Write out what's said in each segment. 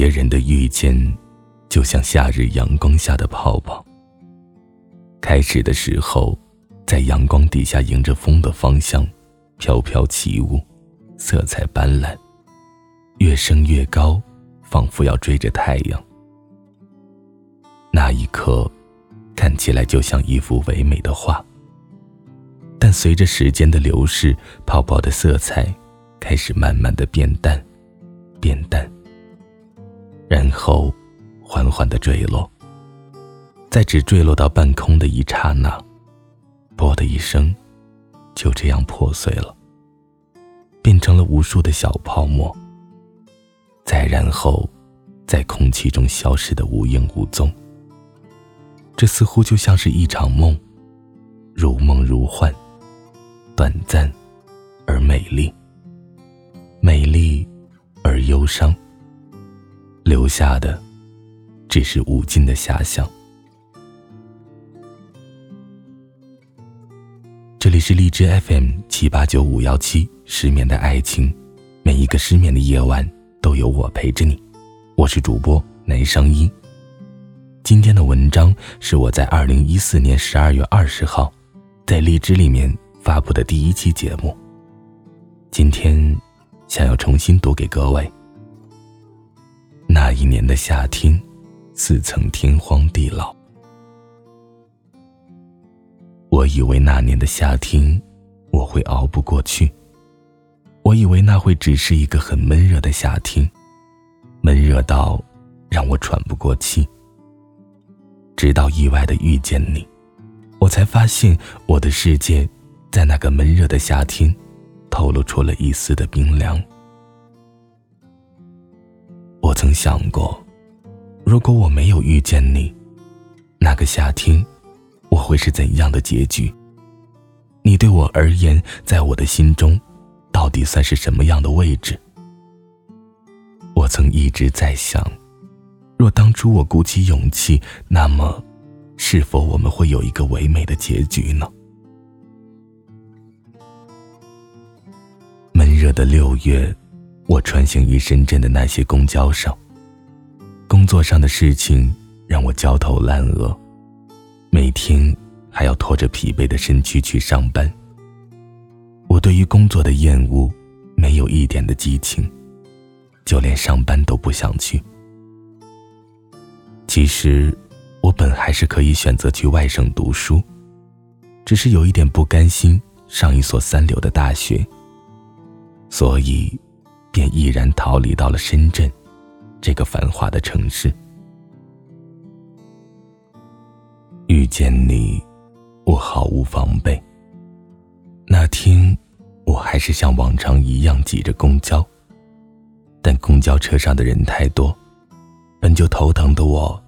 别人的遇见，就像夏日阳光下的泡泡。开始的时候，在阳光底下迎着风的方向，飘飘起舞，色彩斑斓，越升越高，仿佛要追着太阳。那一刻，看起来就像一幅唯美的画。但随着时间的流逝，泡泡的色彩开始慢慢的变淡，变淡，然后缓缓的坠落。在只坠落到半空的一刹那，啵的一声，就这样破碎了，变成了无数的小泡沫。再然后，在空气中消失的无影无踪。这似乎就像是一场梦，如梦如幻。短暂，而美丽；美丽，而忧伤。留下的，只是无尽的遐想。这里是荔枝 FM 七八九五幺七，失眠的爱情，每一个失眠的夜晚都有我陪着你。我是主播南商一。今天的文章是我在二零一四年十二月二十号，在荔枝里面。发布的第一期节目，今天想要重新读给各位。那一年的夏天，似曾天荒地老。我以为那年的夏天，我会熬不过去。我以为那会只是一个很闷热的夏天，闷热到让我喘不过气。直到意外的遇见你，我才发现我的世界。在那个闷热的夏天，透露出了一丝的冰凉。我曾想过，如果我没有遇见你，那个夏天，我会是怎样的结局？你对我而言，在我的心中，到底算是什么样的位置？我曾一直在想，若当初我鼓起勇气，那么，是否我们会有一个唯美的结局呢？闷热的六月，我穿行于深圳的那些公交上。工作上的事情让我焦头烂额，每天还要拖着疲惫的身躯去上班。我对于工作的厌恶，没有一点的激情，就连上班都不想去。其实，我本还是可以选择去外省读书，只是有一点不甘心上一所三流的大学。所以，便毅然逃离到了深圳，这个繁华的城市。遇见你，我毫无防备。那天，我还是像往常一样挤着公交，但公交车上的人太多，本就头疼的我，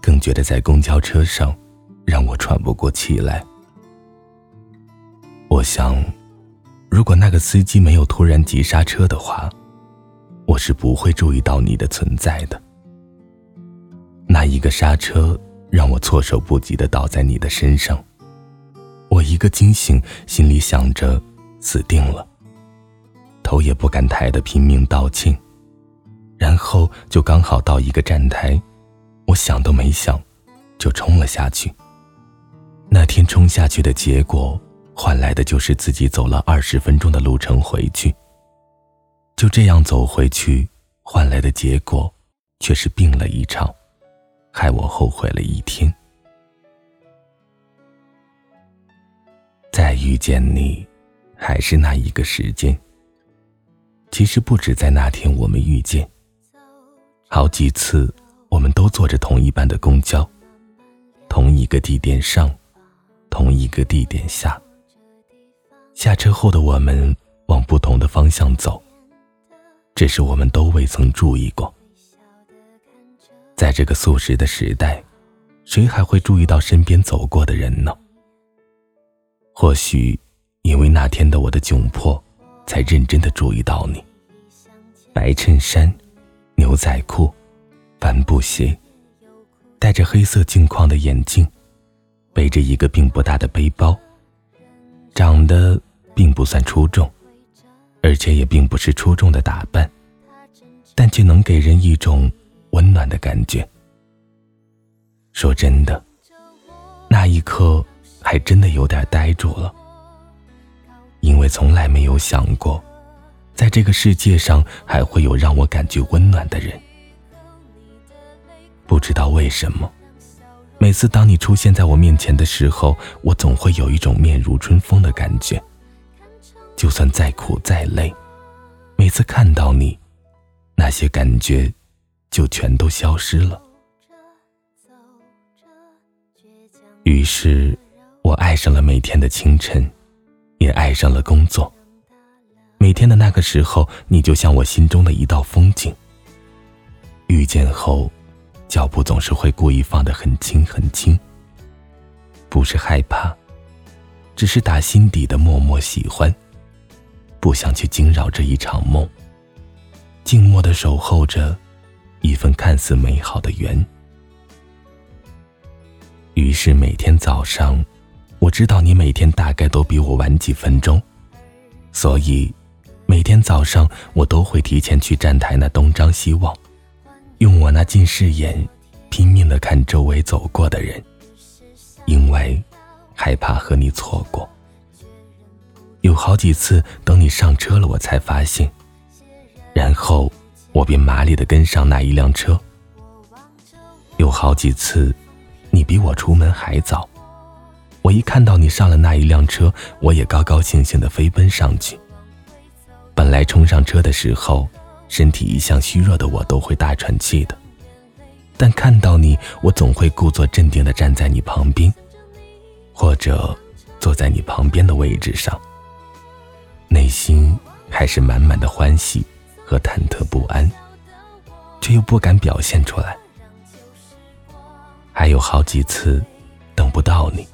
更觉得在公交车上让我喘不过气来。我想。如果那个司机没有突然急刹车的话，我是不会注意到你的存在的。那一个刹车让我措手不及的倒在你的身上，我一个惊醒，心里想着死定了，头也不敢抬的拼命道歉，然后就刚好到一个站台，我想都没想，就冲了下去。那天冲下去的结果。换来的就是自己走了二十分钟的路程回去。就这样走回去，换来的结果却是病了一场，害我后悔了一天。再遇见你，还是那一个时间。其实不止在那天我们遇见，好几次我们都坐着同一班的公交，同一个地点上，同一个地点下。下车后的我们往不同的方向走，只是我们都未曾注意过。在这个速食的时代，谁还会注意到身边走过的人呢？或许，因为那天的我的窘迫，才认真的注意到你。白衬衫，牛仔裤，帆布鞋，戴着黑色镜框的眼镜，背着一个并不大的背包，长得。并不算出众，而且也并不是出众的打扮，但却能给人一种温暖的感觉。说真的，那一刻还真的有点呆住了，因为从来没有想过，在这个世界上还会有让我感觉温暖的人。不知道为什么，每次当你出现在我面前的时候，我总会有一种面如春风的感觉。就算再苦再累，每次看到你，那些感觉就全都消失了。于是，我爱上了每天的清晨，也爱上了工作。每天的那个时候，你就像我心中的一道风景。遇见后，脚步总是会故意放得很轻很轻。不是害怕，只是打心底的默默喜欢。不想去惊扰这一场梦，静默的守候着一份看似美好的缘。于是每天早上，我知道你每天大概都比我晚几分钟，所以每天早上我都会提前去站台那东张西望，用我那近视眼拼命的看周围走过的人，因为害怕和你错过。有好几次等你上车了，我才发现，然后我便麻利的跟上那一辆车。有好几次。你比我出门还早，我一看到你上了那一辆车，我也高高兴兴的飞奔上去。本来冲上车的时候，身体一向虚弱的我都会大喘气的，但看到你，我总会故作镇定的站在你旁边，或者坐在你旁边的位置上，内心还是满满的欢喜和忐忑不安，却又不敢表现出来。还有好几次，等不到你，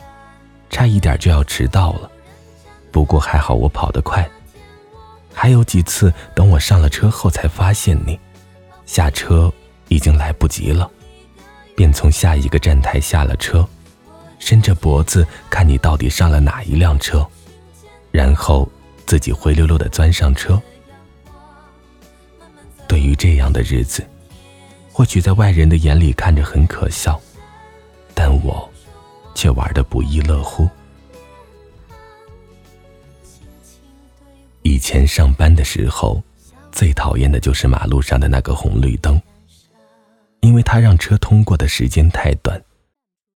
差一点就要迟到了。不过还好我跑得快。还有几次，等我上了车后才发现你，下车已经来不及了，便从下一个站台下了车，伸着脖子看你到底上了哪一辆车，然后自己灰溜溜的钻上车。对于这样的日子，或许在外人的眼里看着很可笑。但我却玩的不亦乐乎。以前上班的时候，最讨厌的就是马路上的那个红绿灯，因为它让车通过的时间太短，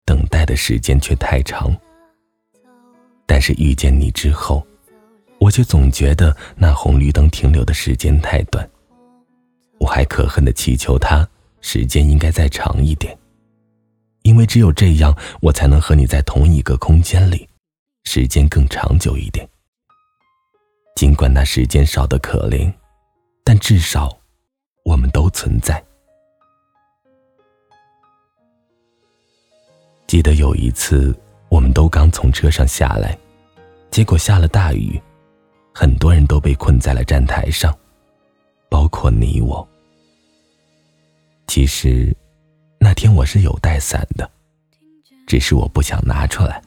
等待的时间却太长。但是遇见你之后，我却总觉得那红绿灯停留的时间太短，我还可恨的祈求它时间应该再长一点。因为只有这样，我才能和你在同一个空间里，时间更长久一点。尽管那时间少得可怜，但至少，我们都存在。记得有一次，我们都刚从车上下来，结果下了大雨，很多人都被困在了站台上，包括你我。其实。那天我是有带伞的，只是我不想拿出来。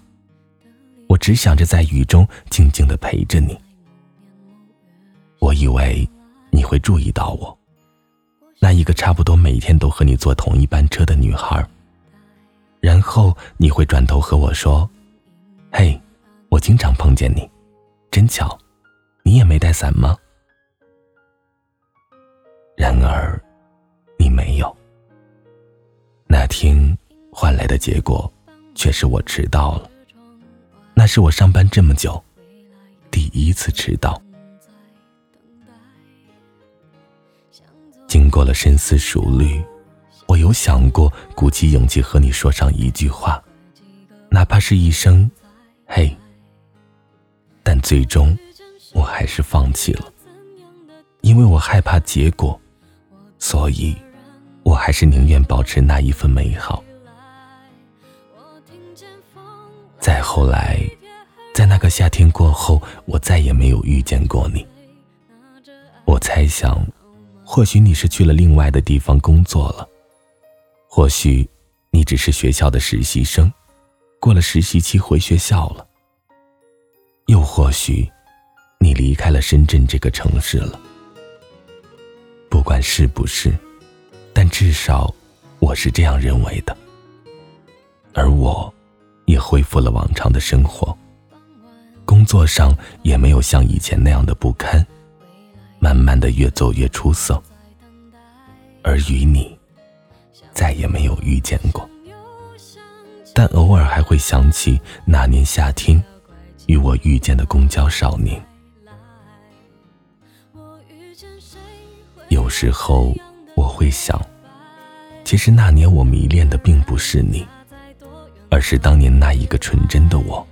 我只想着在雨中静静的陪着你。我以为你会注意到我，那一个差不多每天都和你坐同一班车的女孩。然后你会转头和我说：“嘿，我经常碰见你，真巧，你也没带伞吗？”然而，你没有。那天换来的结果，却是我迟到了。那是我上班这么久，第一次迟到。经过了深思熟虑，我有想过鼓起勇气和你说上一句话，哪怕是一声“嘿”，但最终我还是放弃了，因为我害怕结果，所以。我还是宁愿保持那一份美好。再后来，在那个夏天过后，我再也没有遇见过你。我猜想，或许你是去了另外的地方工作了，或许你只是学校的实习生，过了实习期回学校了，又或许你离开了深圳这个城市了。不管是不是，但至少我是这样认为的。而我，也恢复了往常的生活。工作上也没有像以前那样的不堪，慢慢的越走越出色。而与你，再也没有遇见过。但偶尔还会想起那年夏天，与我遇见的公交少年。有时候我会想，其实那年我迷恋的并不是你，而是当年那一个纯真的我。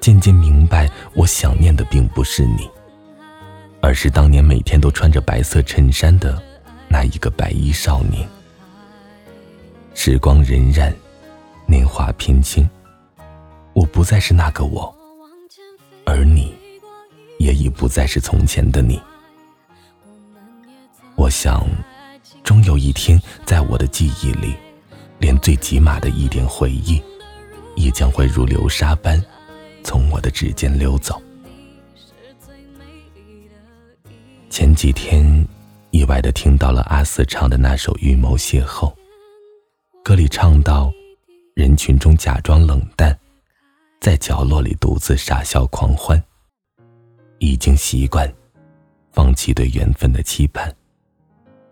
渐渐明白，我想念的并不是你，而是当年每天都穿着白色衬衫的那一个白衣少年。时光荏苒。年华偏轻，我不再是那个我，而你，也已不再是从前的你。我想，终有一天，在我的记忆里，连最起码的一点回忆，也将会如流沙般，从我的指尖溜走。前几天，意外的听到了阿四唱的那首《预谋邂逅》，歌里唱到。人群中假装冷淡，在角落里独自傻笑狂欢。已经习惯，放弃对缘分的期盼，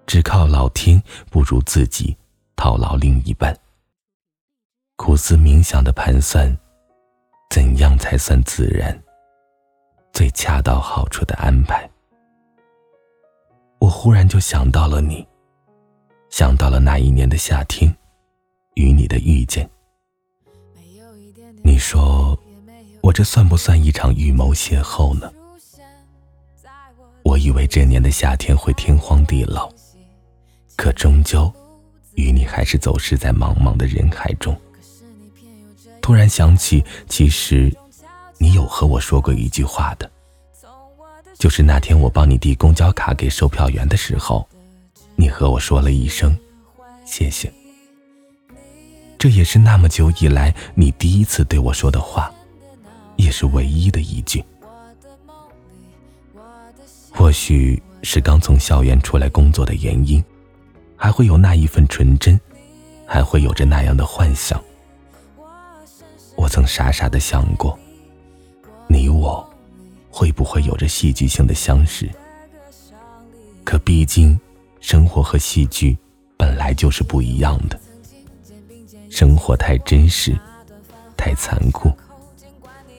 只靠老天不如自己套牢另一半。苦思冥想的盘算，怎样才算自然？最恰到好处的安排。我忽然就想到了你，想到了那一年的夏天，与你的遇见。你说，我这算不算一场预谋邂逅呢？我以为这年的夏天会天荒地老，可终究，与你还是走失在茫茫的人海中。突然想起，其实，你有和我说过一句话的，就是那天我帮你递公交卡给售票员的时候，你和我说了一声，谢谢。这也是那么久以来你第一次对我说的话，也是唯一的一句。或许是刚从校园出来工作的原因，还会有那一份纯真，还会有着那样的幻想。我曾傻傻的想过，你我会不会有着戏剧性的相识？可毕竟，生活和戏剧本来就是不一样的。生活太真实，太残酷。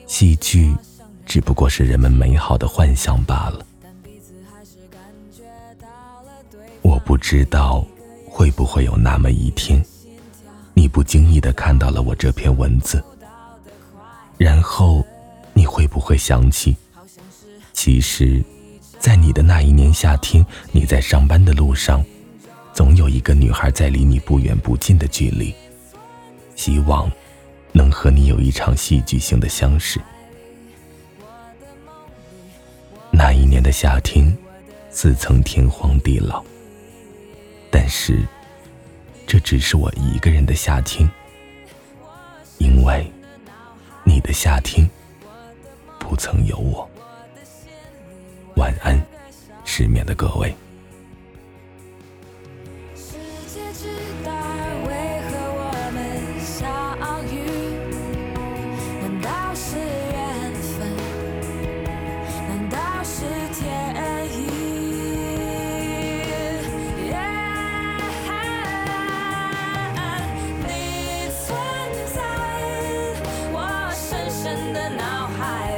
戏剧只不过是人们美好的幻想罢了。不知道会不会有那么一天，你不经意的看到了我这篇文字，然后你会不会想起，其实，在你的那一年夏天，你在上班的路上，总有一个女孩在离你不远不近的距离。希望能和你有一场戏剧性的相识。那一年的夏天，似曾天荒地老。但是，这只是我一个人的夏天，因为你的夏天不曾有我。晚安，失眠的各位。深